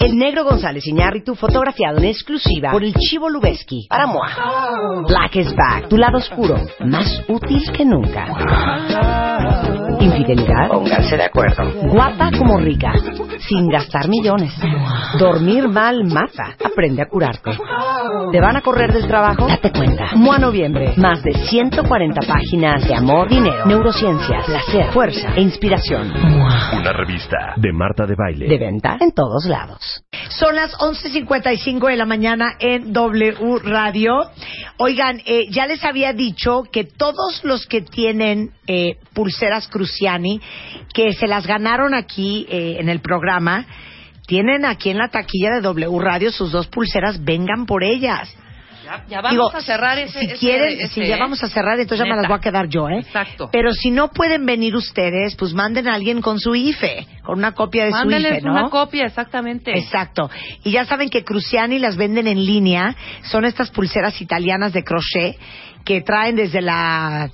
El negro González Iñárritu fotografiado en exclusiva por el Chivo Lubeski para Moa. Black is back, tu lado oscuro, más útil que nunca. Infidelidad. Pónganse de acuerdo. Guapa como rica, sin gastar millones. Dormir mal mata. Aprende a curarte. ¿Te van a correr del trabajo? Date cuenta. Mua Noviembre. Más de 140 páginas de amor, dinero, neurociencias, placer, fuerza e inspiración. Una revista de Marta de Baile. De venta en todos lados. Son las 11.55 de la mañana en W Radio. Oigan, eh, ya les había dicho que todos los que tienen eh, pulseras Cruciani, que se las ganaron aquí eh, en el programa, tienen aquí en la taquilla de W Radio sus dos pulseras, vengan por ellas. Ya, ya vamos a cerrar ese. Si ese- quieren, ese, si ya vamos a cerrar, entonces ya me Neta. las voy a quedar yo, ¿eh? Exacto. Pero si no pueden venir ustedes, pues manden a alguien con su IFE, con una copia de su IFE, ¿no? una copia, exactamente. Exacto. Y ya saben que Cruciani las venden en línea. Son estas pulseras italianas de crochet que traen desde la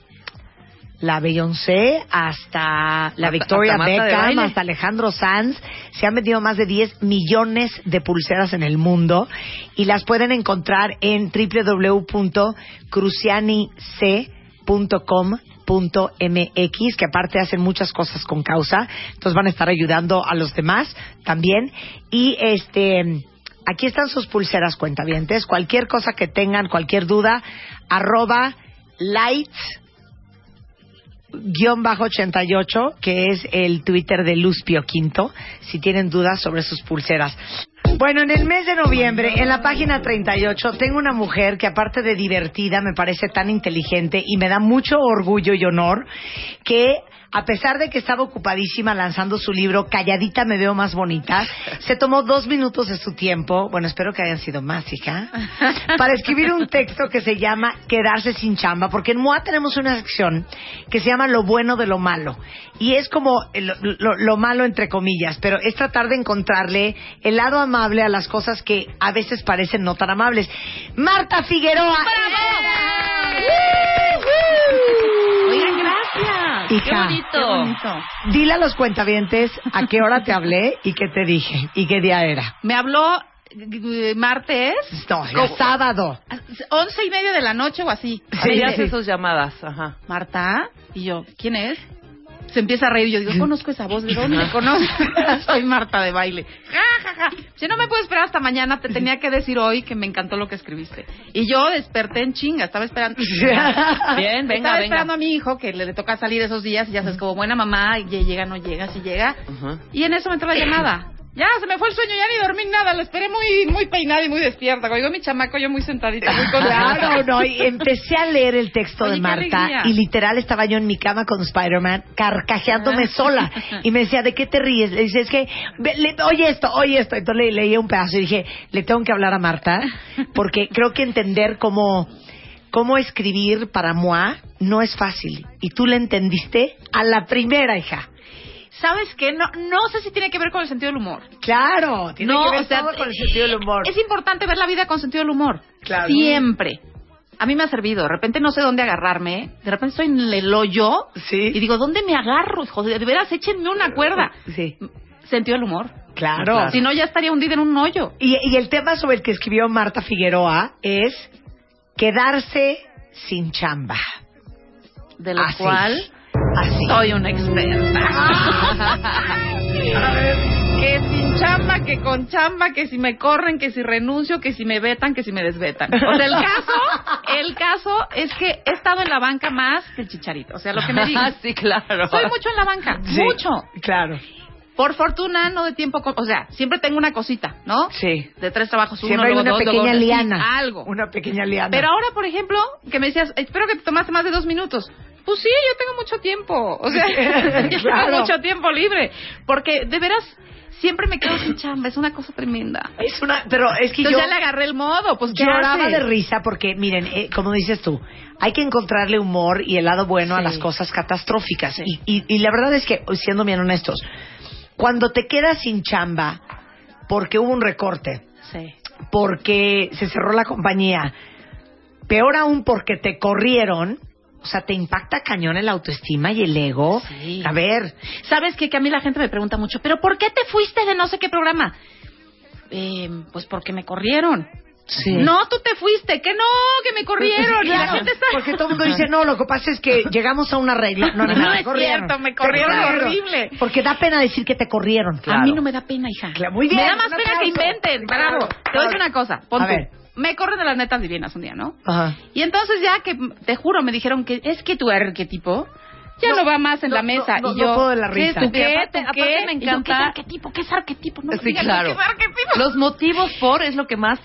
la Beyoncé hasta la Victoria hasta Beckham, hasta Alejandro Sanz. Se han vendido más de 10 millones de pulseras en el mundo y las pueden encontrar en www.crucianic.com que aparte hacen muchas cosas con causa, entonces van a estar ayudando a los demás también. Y este, aquí están sus pulseras cuentavientes, cualquier cosa que tengan, cualquier duda, arroba lights Luz-88, que es el Twitter de Luz Pio Quinto, si tienen dudas sobre sus pulseras. Bueno, en el mes de noviembre, en la página 38, tengo una mujer que aparte de divertida, me parece tan inteligente y me da mucho orgullo y honor que a pesar de que estaba ocupadísima lanzando su libro Calladita me veo más bonita, se tomó dos minutos de su tiempo, bueno, espero que hayan sido más, hija, para escribir un texto que se llama Quedarse sin chamba, porque en MOA tenemos una sección que se llama Lo bueno de lo malo, y es como lo, lo- lo malo entre comillas, pero es tratar de encontrarle el lado amable a las cosas que a veces parecen no tan amables. Marta Figueroa. Hija. Qué bonito. Qué bonito. Dile a los cuentavientes a qué hora te hablé y qué te dije y qué día era. Me habló eh, martes, No, era sábado. once y media de la noche o así. Sí, Hacías sus llamadas, ajá. Marta, y yo, ¿quién es? Se empieza a reír. Yo digo, conozco esa voz. ¿De dónde me conoces? Soy Marta de baile. Ja, ja, ja. Si no me puedo esperar hasta mañana, te tenía que decir hoy que me encantó lo que escribiste. Y yo desperté en chinga. Estaba esperando. Bien, venga, Estaba venga. esperando a mi hijo que le, le toca salir esos días y ya sabes, como buena mamá, y llega, no llega, si llega. Y en eso me entró la llamada. Ya, se me fue el sueño, ya ni dormí nada. Lo esperé muy muy peinada y muy despierta. Oigo mi chamaco, yo muy sentadita, muy contenta. Claro, no, y empecé a leer el texto Oye, de Marta y literal estaba yo en mi cama con Spider-Man carcajeándome sola y me decía, ¿de qué te ríes? Le dice, es que, ve, le- oye esto, oye esto. Entonces le leí un pedazo y dije, le tengo que hablar a Marta porque creo que entender cómo, cómo escribir para moi no es fácil. Y tú le entendiste a la primera, hija. ¿Sabes qué? No, no sé si tiene que ver con el sentido del humor. Claado, tiene no, que ver o sea, todo con el sentido del humor. Es importante ver la vida con sentido del humor. Claro. Siempre. A mí me ha servido. De repente no sé dónde agarrarme. De repente estoy en el hoyo. Sí. Y digo, ¿dónde me agarro? Joder, de veras, échenme una cuerda. Sí, Sentido del humor. claro. Si no, ya estaría hundida en un hoyo. Y, y el tema sobre el que escribió Marta Figueroa es quedarse sin chamba. De lo Así. cual Así. soy una experta. que sin chamba, que con chamba, que si me corren, que si renuncio, que si me vetan, que si me desvetan. O sea, el caso, el caso es que he estado en la banca más que el chicharito. O sea, lo que me Ah, digas. sí, claro. Soy mucho en la banca, Sí, mucho. Claro. Por fortuna, no de tiempo, o sea, siempre tengo una cosita, ¿no? Sí. De tres trabajos, uno, Siempre hay luego una dos, luego pequeña sí, liana. algo. Una pequeña liana. Pero ahora, por ejemplo, que me decías, espero que te tomaste más de dos minutos. Pues sí, yo tengo mucho tiempo. O sea, yo Claro. tengo mucho tiempo libre. Porque de veras, siempre me quedo sin chamba. Es una cosa tremenda. Es una, pero es que Entonces yo ya le agarré el modo. Pues ¿qué lloraba de risa porque, miren, eh, como dices tú, hay que encontrarle humor y el lado bueno a las cosas catastróficas. Sí. Y, y, y la verdad es que, siendo bien honestos, cuando te quedas sin chamba porque hubo un recorte, Sí. porque se cerró la compañía, peor aún porque te corrieron, o sea, te impacta cañón el autoestima y el ego. Sí. A ver, ¿Sabes qué? Que a mí la gente me pregunta mucho, ¿pero por qué te fuiste de no sé qué programa? Eh, pues porque me corrieron. Sí. No, tú te fuiste, que no, que me corrieron. Y la gente está... Porque todo el mundo dice, no, lo que pasa es que llegamos a un arreglo. No, no, No me es corrieron. cierto, me corrieron horrible. Porque da pena decir que te corrieron. A mí no me da pena, hija. Claro, muy bien, Me da más pena aplauso. que inventen. Claro. Bravo. Te voy a decir una cosa. Pon A tú. ver. Me corren de las netas divinas un día, ¿no? Ajá. Y entonces ya que, te juro, me dijeron que es que tu arquetipo ya no, No, va más en no, la mesa. no, no, y yo, no puedo de la ¿qué, risa. ¿Tú qué? Y aparte- ¿Tú aparte qué? me yo, encanta- ¿Qué es arquetipo? ¿Qué es arquetipo? No Sí, digan claro. ¿Qué es arquetipo? Los motivos por es lo que más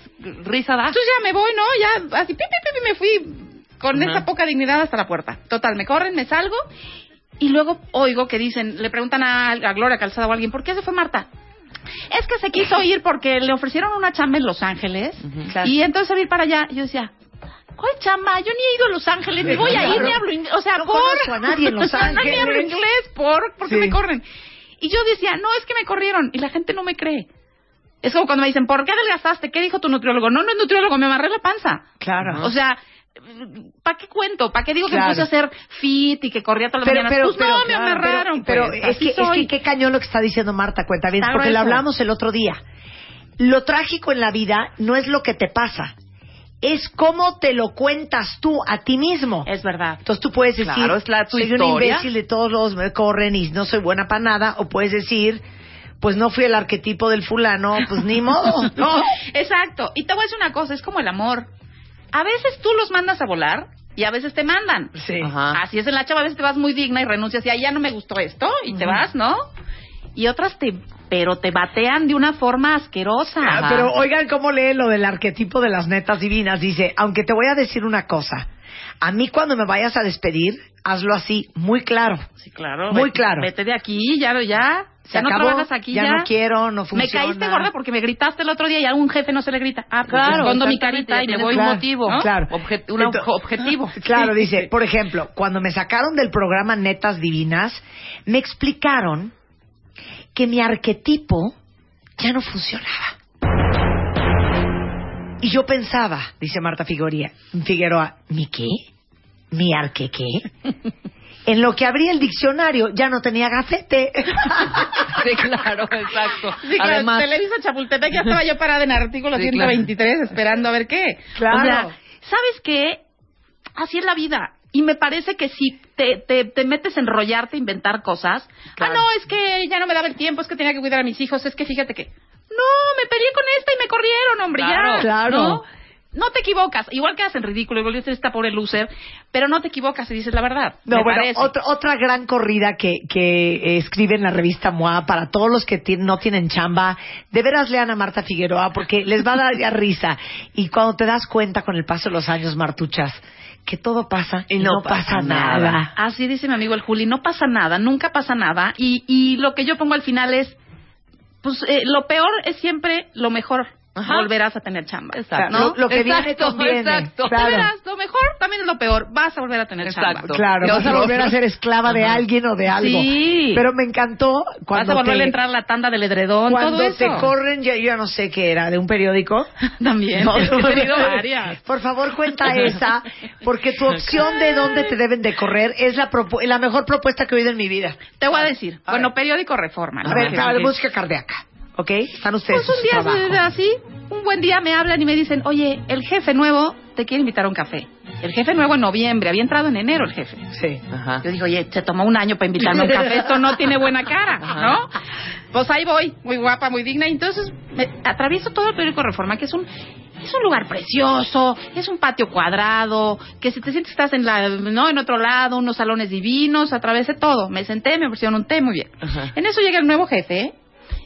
risa da. Entonces ya me voy, ¿no? Ya así, pi, pi, pi, pi, me fui con esa poca dignidad hasta la puerta. Total, me corren, me salgo y luego oigo que dicen, le preguntan a, a Gloria Calzada o a alguien, ¿por qué se fue Marta? Es que se quiso ir porque le ofrecieron una chamba en Los Ángeles y entonces a ir para allá. Yo decía, ¿cuál chamba? Yo ni he ido a Los Ángeles, ni voy a ir, ni hablo inglés. O sea, No por... conozco a nadie en Los Nadie Ángeles. hablo inglés, ¿por? ¿Por qué Sí. me corren? Y yo decía, no, es que me corrieron. Y la gente no me cree. Es como cuando me dicen, ¿por qué adelgazaste? ¿Qué dijo tu nutriólogo? No, no es nutriólogo, me amarré la panza. Claro. O sea, ¿para qué cuento? ¿Para qué digo que me puse a hacer fit y que corría todas las Pero, mañanas? pero, pues pero, no, me claro, amarraron. Pero, pues, pero es, que, es que qué cañón lo que está diciendo Marta, cuenta bien, porque lo hablamos el otro día. Lo trágico en la vida no es lo que te pasa, es cómo te lo cuentas tú a ti mismo. Es verdad. Entonces tú puedes decir, Claro, es la- tu soy un imbécil de todos los me corren y no soy buena para nada, o puedes decir, pues no fui el arquetipo del fulano, pues ni modo, ¿no? Exacto. Y te voy a decir una cosa, es como el amor. A veces tú los mandas a volar y a veces te mandan. Sí. Ajá. Así es en la chava, a veces te vas muy digna y renuncias y "Ay, ya no me gustó esto y te vas, ¿no? Y otras te, pero te batean de una forma asquerosa. Ah, Pero oigan cómo lee lo del arquetipo de las netas divinas. Dice, aunque te voy a decir una cosa, a mí cuando me vayas a despedir, hazlo así, muy claro. Sí, claro. Muy vete- claro. Vete de aquí, ya, ya. Se ya no acabó, trabajas aquí, ya ya. no quiero, no Me funciona. caíste gorda porque me gritaste el otro día y a un jefe no se le grita. Ah, pues Claro, escondo mi carita y me tienes voy. Claro, motivo. ¿no? Claro. Un objetivo. Claro, dice, por ejemplo, cuando me sacaron del programa Netas Divinas, me explicaron que mi arquetipo ya no funcionaba. Y yo pensaba, dice Marta Figueroa, Figueroa, ¿mi qué? ¿Mi arque qué? En lo que abrí el diccionario ya no tenía gafete. Sí, claro, exacto. Sí, claro, Además, Televisa Chapultepec, ya estaba yo parada en artículo Sí, claro. 123 esperando a ver qué. Claro. O sea, ¿sabes qué? Así es la vida. Y me parece que si te, te, te metes a enrollarte, a inventar cosas, Claro. ah, no, es que ya no me daba el tiempo, es que tenía que cuidar a mis hijos, es que fíjate que... No, me peleé con esta y me corrieron, hombre, Claro, ya. claro. ¿no? No te equivocas. Igual quedas en ridículo, igual dices esta pobre loser, pero no te equivocas y dices la verdad. No, me bueno, otra, otra gran corrida que, que escribe en la revista MOA para todos los que no tienen chamba. De veras lean a Marta Figueroa porque les va a dar ya risa. Y cuando te das cuenta con el paso de los años, Martuchas, que todo pasa y, no, pasa, nada. Así dice mi amigo el Juli, no pasa nada, nunca pasa nada. Y, y lo que yo pongo al final es, pues eh, lo peor es siempre lo mejor. Ajá. Volverás a tener chamba. Exacto. ¿no? Lo, lo que viene Exacto, conviene. exacto. De Claro. veras, lo mejor también es lo peor. Vas a volver a tener Exacto. chamba. Claro, vas a volver a ser esclava de Ajá. alguien o de algo. Sí. Pero me encantó Vas cuando a volver te, a entrar a la tanda del edredón, cuando todo eso. te corren, yo, yo ya no sé qué era, de un periódico. También. No, he tenido varias. Por favor, cuenta esa, porque tu opción de dónde te deben de correr es la, propu- la mejor propuesta que he oído en mi vida. Te voy a decir. A bueno, ver. periódico Reforma. A ver, de música cardíaca, ¿ok? Están ustedes Pues un día trabajo. así, un buen día me hablan y me dicen, oye, el jefe nuevo te quiere invitar a un café. El jefe nuevo en noviembre, había entrado en enero el jefe. Sí. Ajá. Yo digo, oye, se tomó un año para invitarme a un café, esto no tiene buena cara, ¿no? Pues ahí voy, muy guapa, muy digna, y entonces me atravieso todo el periódico Reforma, que es un es un lugar precioso, es un patio cuadrado, que si te sientes que estás en la, no, en otro lado, unos salones divinos, atravesé todo. Me senté, me ofrecieron un té, muy bien. Ajá. En eso llega el nuevo jefe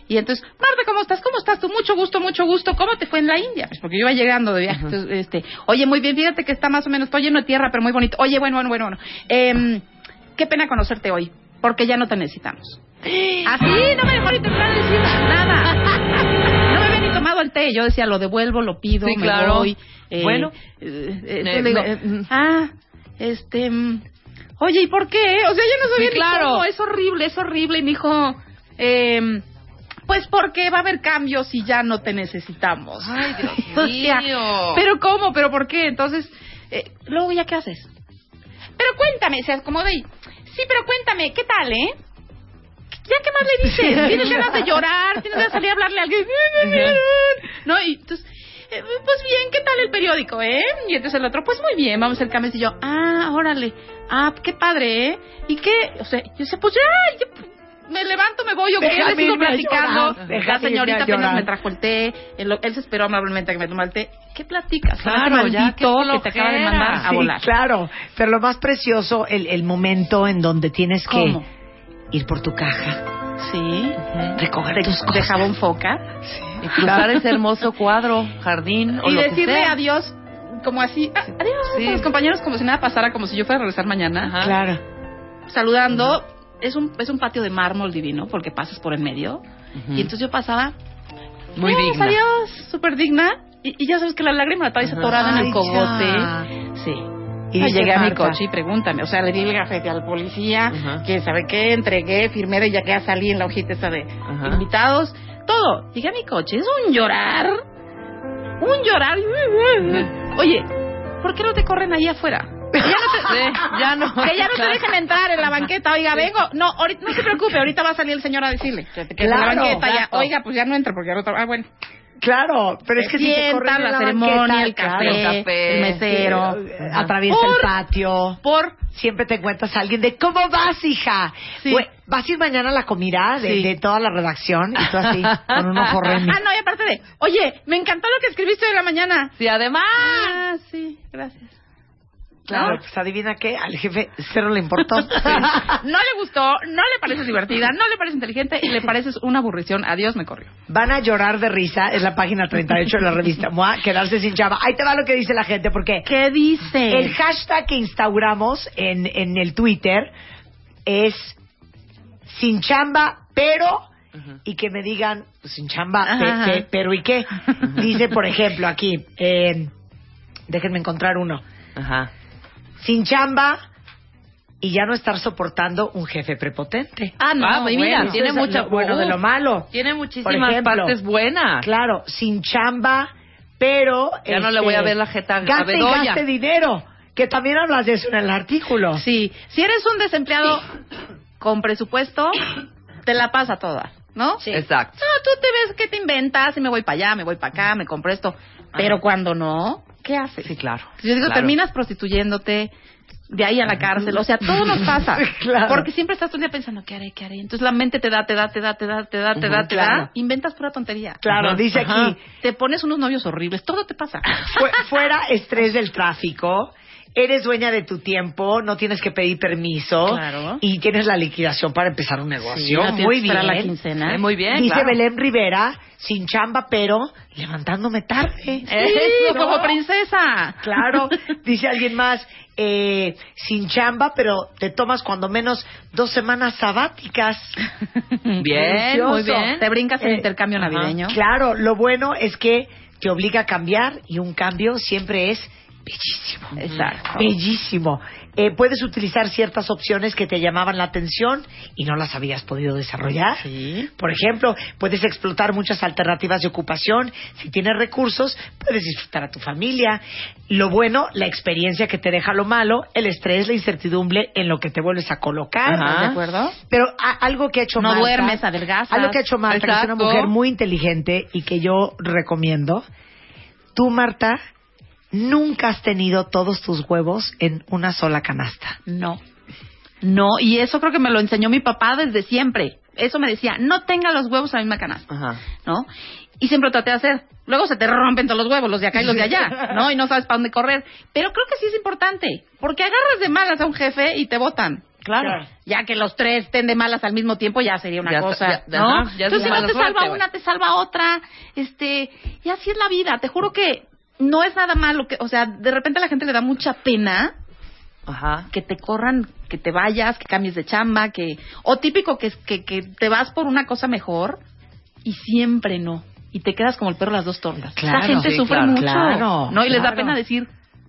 Y entonces, Marta, ¿cómo estás? ¿Cómo estás tú? Mucho gusto, mucho gusto. ¿Cómo te fue en la India? Pues porque yo iba llegando de viaje. Entonces, este, oye, muy bien, fíjate que está más o menos, todo lleno de tierra, pero muy bonito. Oye, bueno, bueno, bueno, bueno. Em, qué pena conocerte hoy, porque ya no te necesitamos. Así, no me dejó ni terminar de decir nada. No me había ni tomado el té. Yo decía, lo devuelvo, lo pido, Sí, me claro. voy. Eh, Bueno. eh, eh, Eh, entonces le digo, no, ah, este... mm, Oye, ¿y por qué? O sea, yo no sabía Sí, ni claro. cómo. Es horrible, es horrible. Y me dijo, eh, pues porque va a haber cambios y ya no te necesitamos. Ay, Dios mío. Pero ¿cómo? ¿Pero por qué? Entonces, eh, luego ya qué haces. Pero cuéntame, se acomoda y... Sí, pero cuéntame, ¿qué tal, eh? ¿Ya qué más le dices? ¿Tienes ganas de llorar? ¿Tienes ganas de salir a hablarle a alguien? ¿No? Y entonces... eh, Pues bien, ¿qué tal el periódico, eh? Y entonces el otro, pues muy bien, vamos a hacer cambios. Y yo, ah, órale, ah, qué padre, ¿eh? ¿Y qué? O sea, yo decía, pues ya, yo me levanto, me voy, yo que Déjame le sigo a platicando. llorar, La señorita a apenas me trajo el té, él, él se esperó amablemente a que me tomara el té. ¿Qué platicas? Claro, Ese ya, qué que te acaba de mandar a Sí, volar. claro. Pero lo más precioso, el, el momento en donde tienes que ¿Cómo? ir por tu caja, Sí. recoger tus De cosas. jabón foca. Y cruzar ese hermoso cuadro, jardín o y lo que decirle sea. adiós como así. ah, adiós Sí. a los compañeros como si nada pasara, como si yo fuera a regresar mañana. Ajá. Claro. Saludando. Es un, es un patio de mármol divino porque pasas por en medio. Y entonces yo pasaba. Muy digna. Adiós, súper digna. Y, y ya sabes que la lágrima la traes en el cogote. ya. Sí. Y llegué a mi coche y pregúntame. O sea, le di el gafete al policía, Ajá. que sabe qué, entregué, firmé y ya que salí en la hojita esa de invitados. Todo. Llegué a mi coche. Es un llorar. Un llorar. Oye, ¿por qué no te corren ahí afuera? Que ya no te, Sí, ya no. que ya no te dejen entrar en la banqueta. Oiga, vengo. No, ahorita, no se preocupe. Ahorita va a salir el señor a decirle. Que, en la Claro, banqueta ya. Oiga, pues ya no entra porque ya no está. Ah, bueno. Claro, pero es que si corren en la la ceremonia, el café, el café. el mesero. Eh, atraviesa Por- el patio. Por Siempre te encuentras a alguien de ¿cómo vas, hija? Sí. ¿Vas a ir mañana a la comida de, Sí. de toda la redacción? Y tú así, con un ojo. Ah, no, y aparte de, oye, me encantó lo que escribiste hoy en la mañana. Sí, además. Ah, sí, gracias. Claro, pues adivina qué, al jefe cero le importó. No le gustó, no le pareces divertida, no le parece inteligente y le pareces una aburrición. Adiós, me corrió. Van a llorar de risa, es la página 38 de la revista MOA, quedarse sin chava. Ahí te va lo que dice la gente, porque ¿Qué dice? el hashtag que instauramos en, en el Twitter es sin chamba, pero y que me digan pues, sin chamba, pe- Ajá. pe- pero ¿y qué? Dice, por ejemplo, aquí, eh, déjenme encontrar uno. Ajá. Sin chamba y ya no estar soportando un jefe prepotente. Ah, no, Ah, mira, bueno, Eso tiene es mucha- lo bueno de lo malo. Tiene Por muchísimas ejemplo, partes buenas. Claro, sin chamba, pero... este, Ya no le voy a ver la jeta a Gaste y Bedoya. gaste dinero. Que también hablas de eso en el artículo. Sí, si eres un desempleado con presupuesto, te la pasa toda, ¿no? Sí. Exacto. No, tú te ves que te inventas y me voy para allá, me voy para acá, me compro esto. Pero cuando no, ¿qué haces? Sí, claro. Yo digo, Claro. terminas prostituyéndote, de ahí a la cárcel. O sea, todo nos pasa. Claro. Porque siempre estás todo el día pensando, ¿qué haré, qué haré? Entonces la mente te da, te da, te da, te da, te da, te da, te claro. da. Inventas pura tontería. Claro, Ajá, dice ajá. aquí, Te pones unos novios horribles, todo te pasa. fu- fuera estrés del tráfico, eres dueña de tu tiempo, no tienes que pedir permiso Claro. y tienes la liquidación para empezar un negocio. Sí, no tienes Muy bien. la quincena. Sí, muy bien, Dice claro. Belén Rivera, sin chamba, pero levantándome tarde. Eso, ¿no? como princesa. Claro, dice alguien más, eh, sin chamba, pero te tomas cuando menos dos semanas sabáticas. Bien, Delicioso. muy bien. Te brincas el Eh, intercambio ajá. navideño. Claro, lo bueno es que te obliga a cambiar y un cambio siempre es bellísimo. Exacto. Bellísimo. Eh, puedes utilizar ciertas opciones que te llamaban la atención y no las habías podido desarrollar. Sí. Por ejemplo, puedes explotar muchas alternativas de ocupación. Si tienes recursos, puedes disfrutar a tu familia. Lo bueno, la experiencia que te deja lo malo, el estrés, la incertidumbre en lo que te vuelves a colocar. Ajá. ¿Estás de acuerdo? Pero a- algo que ha hecho No Marta, duermes, adelgazas. Algo que ha hecho Marta, que es una mujer muy inteligente y que yo recomiendo. Tú, Marta, nunca has tenido todos tus huevos en una sola canasta. No. No, y eso creo que me lo enseñó mi papá desde siempre. Eso me decía, no tenga los huevos en la misma canasta, Ajá. ¿no? Y siempre traté de hacer. Luego se te rompen todos los huevos, los de acá y los de allá, ¿no? Y no sabes para dónde correr. Pero creo que sí es importante, porque agarras de malas a un jefe y te votan. Claro. Ya que los tres estén de malas al mismo tiempo ya sería una Ya cosa, está- ya- ¿no? ya Entonces si no te salva suerte, una, te salva otra, este, y así es la vida. Te juro que no es nada malo que, o sea, de repente a la gente le da mucha pena Ajá. que te corran, que te vayas, que cambies de chamba, que o típico que, que, que te vas por una cosa mejor y siempre no y te quedas como el perro las dos tortas. Claro, Esa gente sí, sufre claro, mucho, claro, ¿no? Y les da pena decir,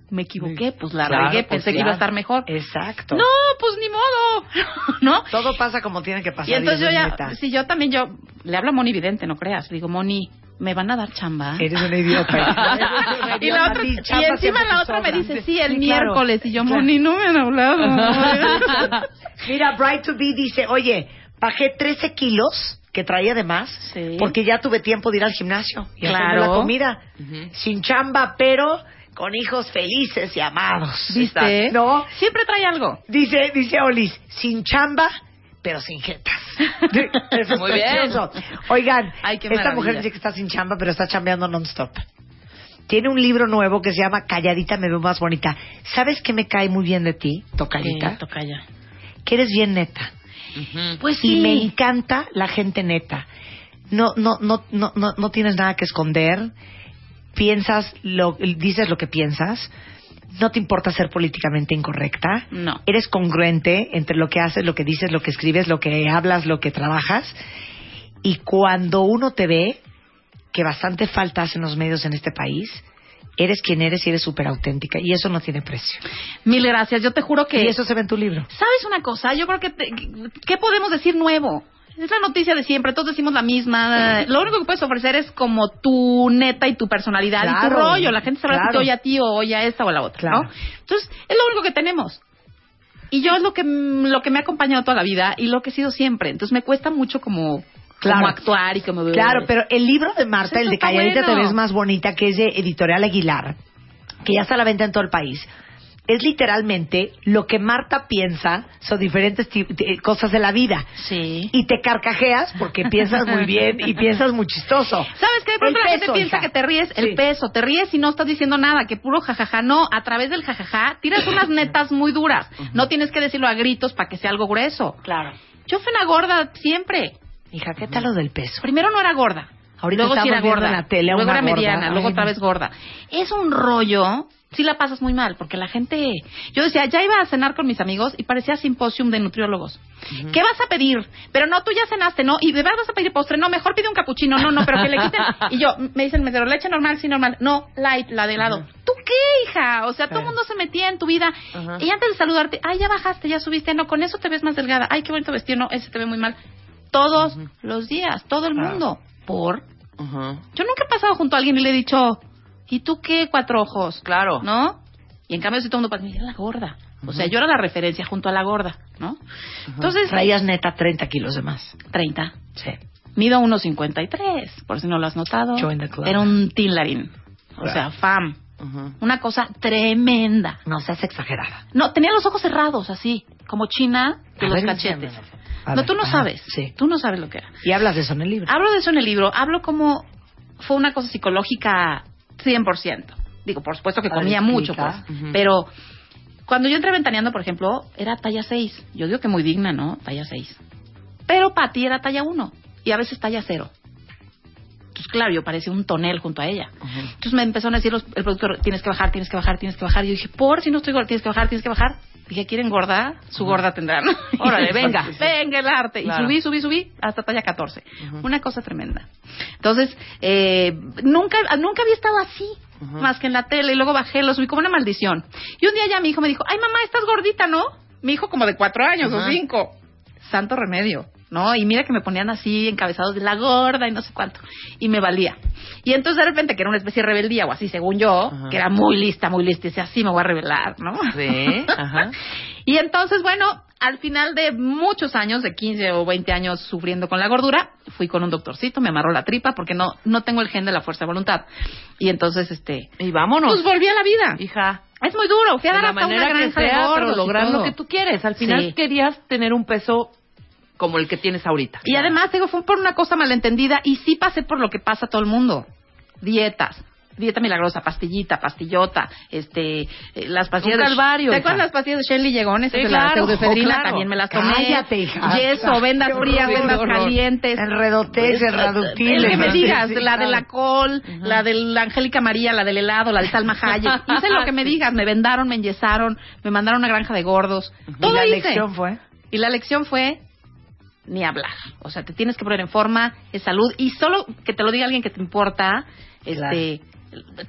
me equivoqué, pues la regué, pues pensé que iba a estar mejor. Exacto. No, pues ni modo, ¿no? Todo pasa como tiene que pasar. Y entonces yo ya, si yo también yo le hablo a Moni Vidente, no creas, digo, Moni, ¿me van a dar chamba? Eres una idiota. y la otra, y encima la otra me dice, sí, el Sí, claro. miércoles. Y yo. Moni, no me han hablado. Mira, Bright to Be dice, oye, bajé 13 kilos que traía de más Sí. porque ya tuve tiempo de ir al gimnasio y Claro. la comida. Sin chamba, pero con hijos felices y amados. ¿Viste? ¿No? Siempre trae algo. Dice, dice Olis, sin chamba, pero sin jetas. Eso es Muy bien. precioso. Oigan, Ay, esta maravilla. mujer dice que está sin chamba, pero está chambeando non-stop. Tiene un libro nuevo que se llama Calladita me veo más bonita. ¿Sabes qué me cae muy bien de ti, Tocallita? toca ya. Que eres bien neta. Ujú. Pues Y sí. me encanta la gente neta. No, no, no, no, no, no tienes nada que esconder. Piensas lo, dices lo que piensas. No te importa ser políticamente incorrecta. No. Eres congruente entre lo que haces, lo que dices, lo que escribes, lo que hablas, lo que trabajas. Y cuando uno te ve, que bastante falta hace en los medios en este país, eres quien eres y eres súper auténtica. Y eso no tiene precio. Mil gracias. Yo te juro que. Y eso se ve en tu libro. ¿Sabes una cosa? Yo creo que. te- ¿Qué podemos decir nuevo? Es la noticia de siempre, todos decimos la misma. Lo único que puedes ofrecer es como tu neta y tu personalidad y tu Claro, rollo. La gente sabrá si te claro. oye a ti o oye a esta o a la otra, Claro. ¿no? Entonces, es lo único que tenemos. Y yo es lo que, lo que me ha acompañado toda la vida y lo que he sido siempre. Entonces, me cuesta mucho como, Claro. como actuar y como... Claro, pero el libro de Marta, Pues el de Calladita te bueno. ves más bonita, que es de Editorial Aguilar, que ya está a la venta en todo el país, es literalmente lo que Marta piensa son diferentes cosas de la vida. Sí. Y te carcajeas porque piensas muy bien y piensas muy chistoso. ¿Sabes qué? De pronto El la gente piensa hija. que te ríes el Sí. peso, te ríes y no estás diciendo nada, que puro jajaja. No, a través del jajaja tiras unas netas muy duras. No tienes que decirlo a gritos para que sea algo grueso. Claro. Yo fui una gorda siempre. Hija, ¿qué tal lo del peso? Primero no era gorda. Ahorita luego sí era gorda. en la tele luego una era gorda. mediana, luego Ay, otra vez gorda. Es un rollo. Sí la pasas muy mal, porque la gente... Yo decía, ya iba a cenar con mis amigos y parecía simposium de nutriólogos. ¿Qué vas a pedir? Pero no, tú ya cenaste, ¿no? Y de verdad vas a pedir postre. No, mejor pide un capuchino. No, no, pero que le quiten... Y yo, me dicen, ¿me leche normal? Sí, normal. No, light, la de helado. ¿Tú qué, hija? O sea, todo el mundo se metía en tu vida. Y antes de saludarte, ay, ya bajaste, ya subiste. No, con eso te ves más delgada. Ay, qué bonito vestido. No, ese te ve muy mal. Todos los días, todo el mundo. ¿Por? Yo nunca he pasado junto a alguien y le he dicho, ¿y tú qué cuatro ojos? Claro. ¿No? Y en cambio, si todo el mundo pasa, mira la gorda. O sea, yo era la referencia junto a la gorda, ¿no? Entonces, Traías neta 30 kilos de más. 30. Sí. Mido 1.53, por si no lo has notado. Join the club. Era un tinlarín. O sea, fam. Ujú. Una cosa tremenda. No seas exagerada. No, tenía los ojos cerrados, así, como china de los ver, cachetes. No, ver, tú no ajá, sabes. Sí. Tú no sabes lo que era. Y hablas de eso en el libro. Hablo de eso en el libro. Hablo como fue una cosa psicológica 100%. Digo, por supuesto que comía mucho, pues. Pero cuando yo entré ventaneando, por ejemplo, era talla 6. Yo digo que muy digna, ¿no? Talla 6. Pero para ti era talla 1. Y a veces talla 0. Entonces, claro, yo parecía un tonel junto a ella. Entonces me empezaron a decir los- el productor, tienes que bajar, tienes que bajar, tienes que bajar. Y yo dije, por si no estoy gorda, tienes que bajar, tienes que bajar. Dije, ¿quieren gorda? Su gorda tendrán. Órale, venga. venga el arte. Claro. Y subí, subí, subí hasta talla 14. Una cosa tremenda. Entonces, eh, nunca, nunca había estado así. Más que en la tele, y luego bajé, lo subí como una maldición. Y un día ya mi hijo me dijo, ay mamá, estás gordita, ¿no? Mi hijo como de cuatro años o cinco. Santo remedio, ¿no? Y mira que me ponían así encabezados de la gorda y no sé cuánto. Y me valía. Y entonces de repente, que era una especie de rebeldía o así, según yo, Ajá. que era muy lista, muy lista, y decía, así me voy a rebelar, ¿no? Sí, ajá. Y entonces, bueno, al final de muchos años, de 15 o 20 años sufriendo con la gordura, fui con un doctorcito, me amarró la tripa porque no, no tengo el gen de la fuerza de voluntad. Y entonces, este, Y vámonos. pues volví a la vida. Hija. Es muy duro, fui a de dar la hasta una granja de sea, gordos y lograr lo que tú quieres. Al final Sí. querías tener un peso como el que tienes ahorita. Y además, digo, fue por una cosa malentendida y sí pasé por lo que pasa a todo el mundo. Dietas, dieta milagrosa, pastillita, pastillota, este, eh, las pastillas Un de calvario, ¿Te acuerdas las pastillas de Shelly Llegones? Sí, de la claro, pseudoefedrina claro. también me las tomé. Cállate, hija. Yeso, vendas frías, vendas horror. calientes. Enredotex, enraductil. El que me digas, la de claro. la col, la de la Angélica María, la del helado, la de Salma Hayek. Hice lo que me digas, me vendaron, me enyesaron, me mandaron a una granja de gordos. ¿Y Todo la hice. lección fue? Y la lección fue ni hablar. O sea, te tienes que poner en forma, es salud. Y solo que te lo diga alguien que te importa, este,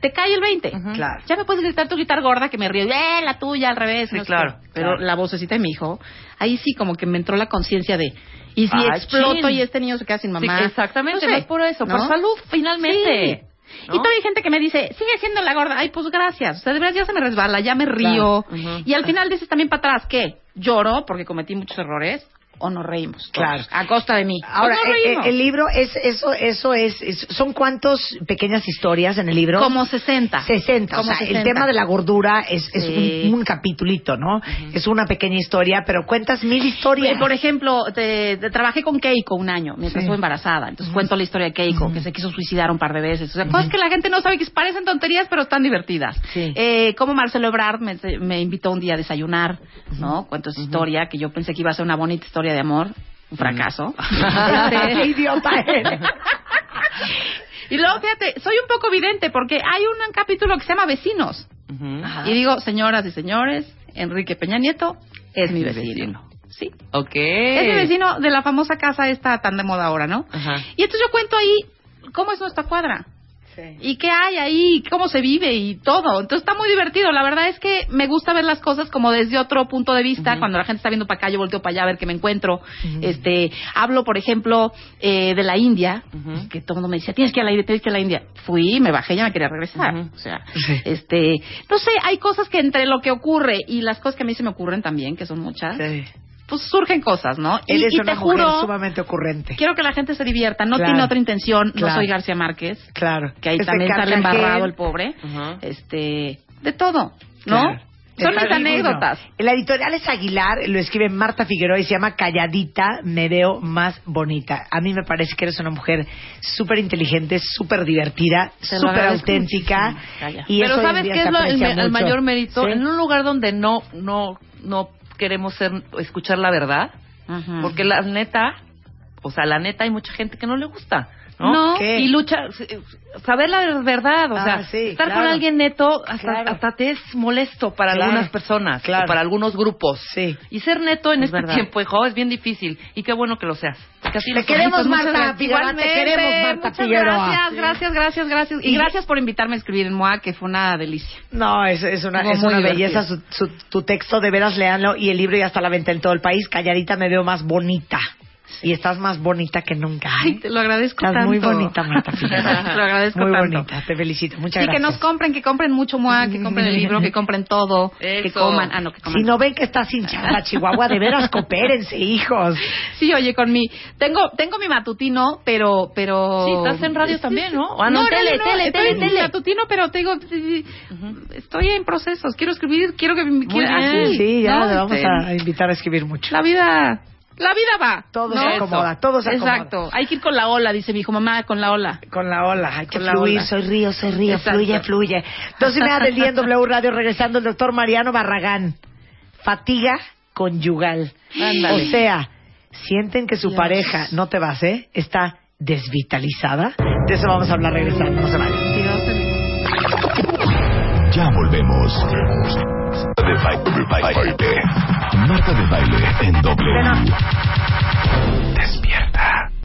te cae el 20. Claro. Ya me puedes gritar tu gritar gorda que me río. ¡Eh, la tuya al revés! Sí, no claro. Pero claro. la vocecita de mi hijo, ahí sí como que me entró la conciencia de... Y si Ah, exploto chin. y este niño se queda sin Sí, mamá. exactamente, No sé, no es por eso, ¿no? por salud, finalmente. Sí. ¿no? Y todavía hay gente que me dice, sigue siendo la gorda. Ay, pues gracias. O sea, de verdad ya se me resbala, ya me río. Claro. Y al final dices también para atrás, ¿qué? ¿Lloro porque cometí muchos errores? ¿O nos reímos? Claro. A costa de mí. Ahora, Pues eh, eh, el, libro, es eso eso es, es- ¿Son cuántas pequeñas historias en el libro? Como 60. 60. Como o sea, el 60. tema de la gordura es, es Sí. un, un capitulito, ¿no? Es una pequeña historia, pero cuentas mil historias. Por ejemplo, te- te- trabajé con Keiko un año mientras Sí. estuve embarazada. Entonces cuento la historia de Keiko, que se quiso suicidar un par de veces. O sea, cosas que la gente no sabe que parecen tonterías, pero están divertidas. Sí. Eh, como Marcelo Ebrard me, me invitó un día a desayunar, ¿no? Cuento esa historia, que yo pensé que iba a ser una bonita historia de amor. Un fracaso. Qué idiota eres. Y luego, fíjate, soy un poco vidente porque hay un capítulo que se llama Vecinos. Y digo, señoras y señores, Enrique Peña Nieto es mi vecino. Sí. Ok. Es mi vecino de la famosa casa esta tan de moda ahora, ¿no? Ajá. Y entonces yo cuento ahí cómo es nuestra cuadra. Y qué hay ahí, cómo se vive y todo. Entonces está muy divertido. La verdad es que me gusta ver las cosas como desde otro punto de vista. Cuando la gente está viendo para acá, yo volteo para allá a ver qué me encuentro. Este, hablo, por ejemplo, eh, de la India, Ujú. que todo el mundo me decía, tienes que ir a la India, tienes que ir a la India. Fui, me bajé, ya me quería regresar. O sea, Sí. este, no sé, hay cosas que entre lo que ocurre y las cosas que a mí se me ocurren también, que son muchas, Sí. Pues surgen cosas, ¿no? Eres y una te mujer juro, sumamente ocurrente. quiero que la gente se divierta, no Claro. tiene otra intención, Claro. no soy García Márquez, Claro. que ahí también sale embarrado el pobre, este, de todo, ¿no? Claro. Son mis anécdotas. La editorial es Aguilar, lo escribe Marta Figueroa y se llama Calladita, me veo más bonita. A mí me parece que eres una mujer súper inteligente, súper divertida, súper auténtica. Y Pero eso ¿sabes qué es lo- el, el mayor mérito? ¿Sí? En un lugar donde no, no, no queremos ser, escuchar la verdad, porque la neta, o sea, la neta hay mucha gente que no le gusta. ¿No? Y lucha, eh, saber la verdad, o Ah, sea, sí, estar claro. con alguien neto hasta, Claro. hasta te es molesto para Claro. algunas personas, Claro. o para algunos grupos. Sí. Y ser neto en Es este verdad. tiempo, hijo, es bien difícil. Y qué bueno que lo seas. Porque así Te queremos, Marta gracias. Figueroa, te Igualmente, queremos, Marta muchas. Gracias, gracias, gracias, gracias. Y, Y- gracias por invitarme a escribir en MOA, que fue una delicia. No, es, es una, es una belleza su, su- tu texto, de veras leanlo y el libro ya está a la venta en todo el país. Calladita me veo más bonita. Y estás más bonita que nunca. ¿eh? Ay, te lo agradezco Estás tanto. muy bonita, Marta lo agradezco Muy tanto. bonita, te felicito. Muchas Sí, que gracias. nos compren, que compren mucho MOA, que compren el libro, que compren todo, que Eso. coman. Ah, no, que coman. Si no ven que estás sin chamba, Chihuahua, de veras coopérense, hijos. Sí, oye, con mi... Tengo tengo mi matutino, pero... pero Sí, estás en radio también, ¿no? Ah, no, no, tele, no, tele, estoy tele, matutino, pero te digo... sí, sí, Estoy en procesos. Quiero escribir, quiero que... me- quiero- así, Sí, ya ¿no? le vamos Este, a invitar a escribir mucho. La vida... La vida va. Todo ¿no? se acomoda, todo se acomoda. Exacto. Hay que ir con la ola, dice mi hijo, mamá, con la ola. Con la ola, hay que Con fluir, soy río, soy río, Exacto. fluye, fluye. Dos y media del día en W Radio, regresando el doctor Mariano Barragán. Fatiga conyugal. Ándale. O sea, sienten que su Dios. pareja, no te vas, ¿eh? Está desvitalizada. De eso vamos a hablar regresando, no se vayan. Ya volvemos de baile. Marta de baile en W. Despierta.